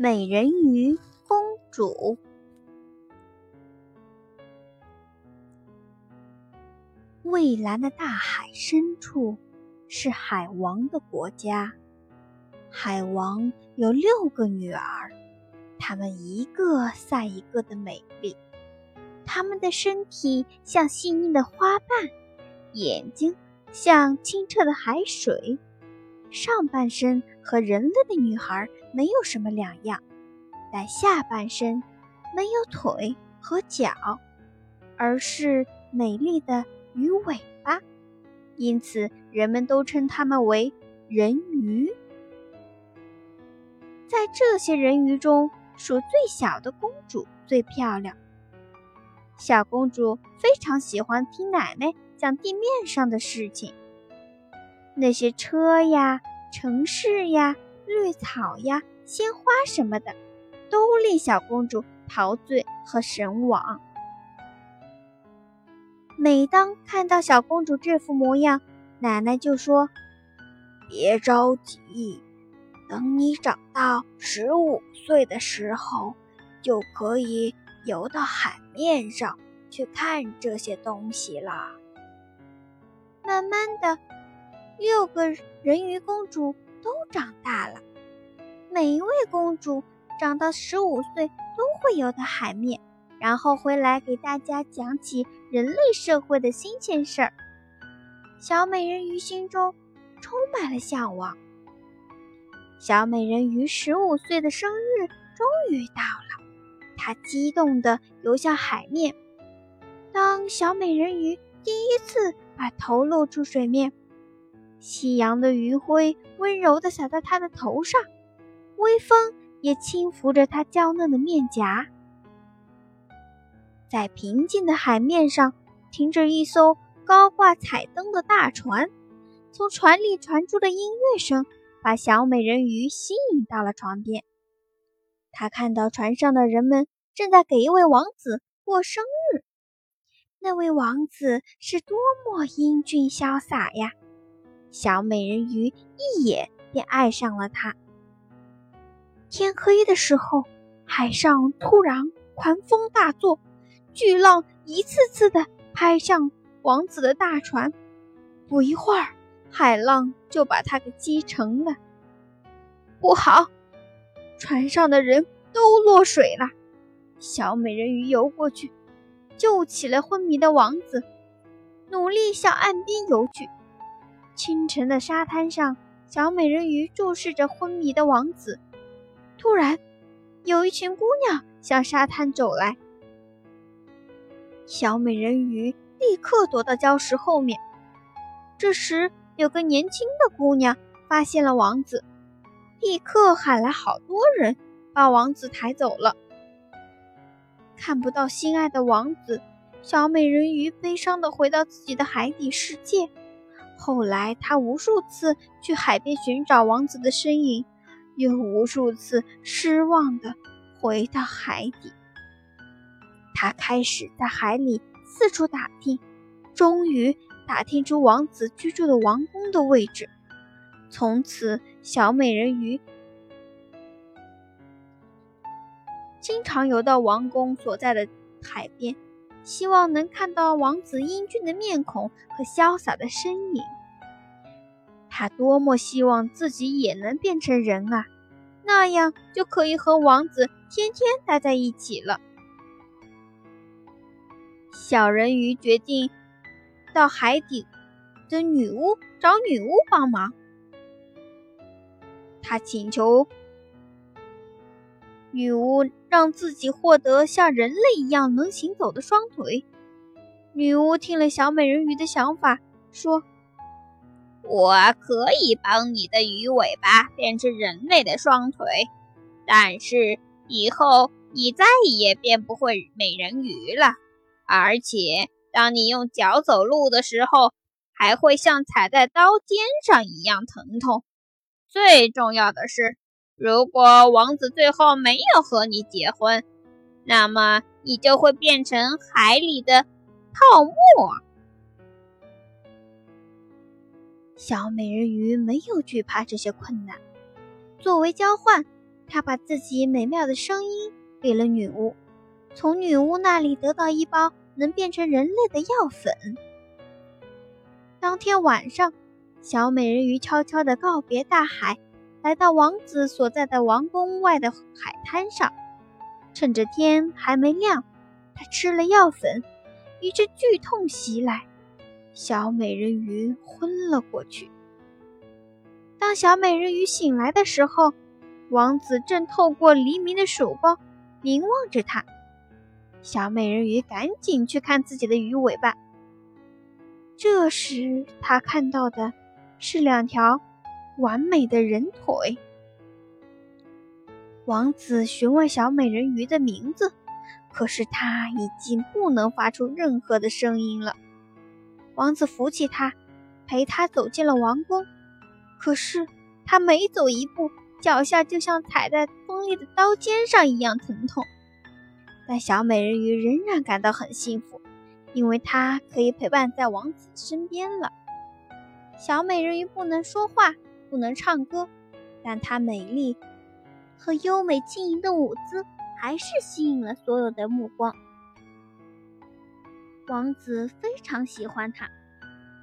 美人鱼公主。蔚蓝的大海深处是海王的国家。海王有六个女儿，她们一个赛一个的美丽。她们的身体像细腻的花瓣，眼睛像清澈的海水。上半身和人类的女孩没有什么两样，但下半身没有腿和脚，而是美丽的鱼尾巴，因此人们都称它们为人鱼。在这些人鱼中，数最小的公主最漂亮。小公主非常喜欢听奶奶讲地面上的事情。那些车呀、城市呀、绿草呀、鲜花什么的，都令小公主陶醉和神往。每当看到小公主这副模样，奶奶就说：“别着急，等你长到十五岁的时候，就可以游到海面上去看这些东西了。”慢慢的。六个人鱼公主都长大了，每一位公主长到十五岁都会游到海面，然后回来给大家讲起人类社会的新鲜事儿。小美人鱼心中充满了向往。小美人鱼十五岁的生日终于到了，她激动地游向海面。当小美人鱼第一次把头露出水面，夕阳的余晖温柔地洒在她的头上，微风也轻拂着她娇嫩的面颊。在平静的海面上，停着一艘高挂彩灯的大船，从船里传出的音乐声把小美人鱼吸引到了船边。她看到船上的人们正在给一位王子过生日，那位王子是多么英俊潇洒呀！小美人鱼一眼便爱上了他。天黑的时候，海上突然狂风大作，巨浪一次次的拍向王子的大船。不一会儿，海浪就把他给击沉了。不好，船上的人都落水了。小美人鱼游过去，救起了昏迷的王子，努力向岸边游去。清晨的沙滩上，小美人鱼注视着昏迷的王子。突然，有一群姑娘向沙滩走来。小美人鱼立刻躲到礁石后面。这时，有个年轻的姑娘发现了王子，立刻喊来好多人，把王子抬走了。看不到心爱的王子，小美人鱼悲伤地回到自己的海底世界。后来，他无数次去海边寻找王子的身影，又无数次失望地回到海底。他开始在海里四处打听，终于打听出王子居住的王宫的位置。从此，小美人鱼经常游到王宫所在的海边。希望能看到王子英俊的面孔和潇洒的身影。他多么希望自己也能变成人啊，那样就可以和王子天天待在一起了。小人鱼决定到海底的女巫找女巫帮忙。他请求。女巫让自己获得像人类一样能行走的双腿。女巫听了小美人鱼的想法，说：“我可以帮你的鱼尾巴变成人类的双腿，但是以后你再也变不会美人鱼了。而且，当你用脚走路的时候，还会像踩在刀尖上一样疼痛。最重要的是。”如果王子最后没有和你结婚，那么你就会变成海里的泡沫。小美人鱼没有惧怕这些困难。作为交换，她把自己美妙的声音给了女巫，从女巫那里得到一包能变成人类的药粉。当天晚上，小美人鱼悄悄地告别大海，来到王子所在的王宫外的海滩上。趁着天还没亮，他吃了药粉，一阵剧痛袭来，小美人鱼昏了过去。当小美人鱼醒来的时候，王子正透过黎明的曙光凝望着她。小美人鱼赶紧去看自己的鱼尾巴。这时，她看到的是两条完美的人腿。王子询问小美人鱼的名字，可是她已经不能发出任何的声音了。王子扶起她，陪她走进了王宫。可是，他每走一步，脚下就像踩在锋利的刀尖上一样疼痛。但小美人鱼仍然感到很幸福，因为她可以陪伴在王子身边了。小美人鱼不能说话，不能唱歌，但她美丽和优美轻盈的舞姿还是吸引了所有的目光。王子非常喜欢她，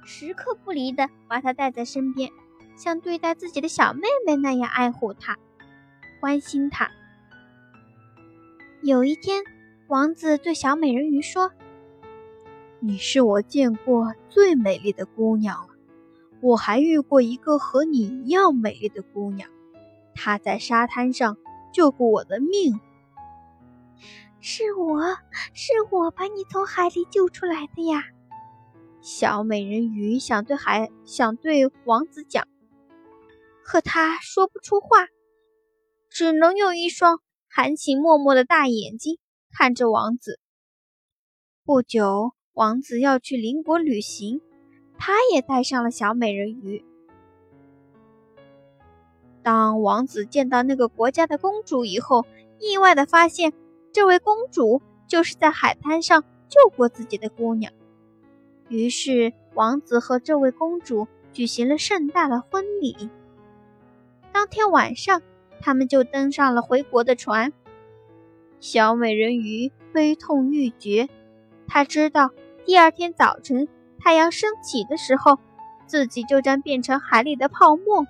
时刻不离的把她带在身边。像对待自己的小妹妹那样爱护她，关心她。有一天，王子对小美人鱼说：“你是我见过最美丽的姑娘了。我还遇过一个和你一样美丽的姑娘，她在沙滩上救过我的命。是我是我把你从海里救出来的呀。”小美人鱼想对海想对王子讲。可他说不出话，只能用一双含情脉脉的大眼睛看着王子。不久，王子要去邻国旅行，他也带上了小美人鱼。当王子见到那个国家的公主以后，意外的发现，这位公主就是在海滩上救过自己的姑娘。于是，王子和这位公主举行了盛大的婚礼。当天晚上，他们就登上了回国的船。小美人鱼悲痛欲绝，她知道第二天早晨太阳升起的时候，自己就将变成海里的泡沫。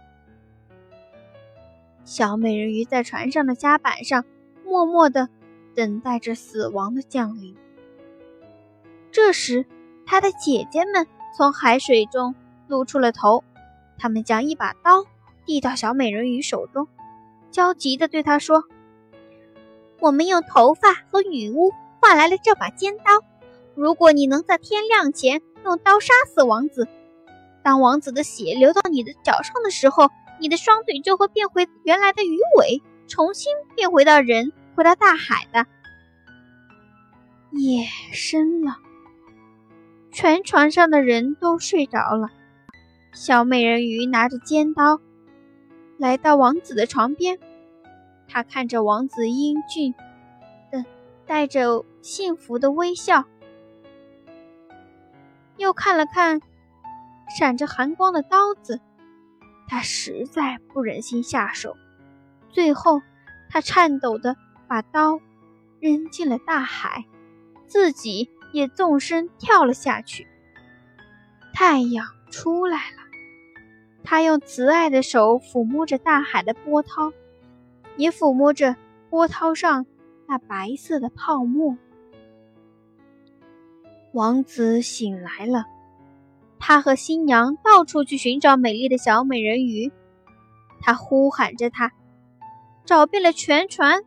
小美人鱼在船上的甲板上，默默地等待着死亡的降临。这时，她的姐姐们从海水中露出了头，她们将一把刀。递到小美人鱼手中，焦急地对她说：“我们用头发和女巫换来了这把尖刀。如果你能在天亮前用刀杀死王子，当王子的血流到你的脚上的时候，你的双腿就会变回原来的鱼尾，重新变回到人，回到大海的。”夜深了，全船上的人都睡着了。小美人鱼拿着尖刀。来到王子的床边，他看着王子英俊的、带着幸福的微笑，又看了看闪着寒光的刀子，他实在不忍心下手。最后，他颤抖的把刀扔进了大海，自己也纵身跳了下去。太阳出来了。他用慈爱的手抚摸着大海的波涛，也抚摸着波涛上那白色的泡沫。王子醒来了，他和新娘到处去寻找美丽的小美人鱼，他呼喊着她，找遍了全船，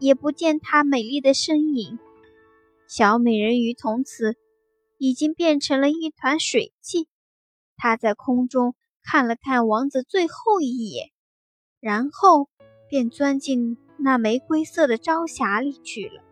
也不见她美丽的身影。小美人鱼从此已经变成了一团水汽，她在空中。看了看王子最后一眼，然后便钻进那玫瑰色的朝霞里去了。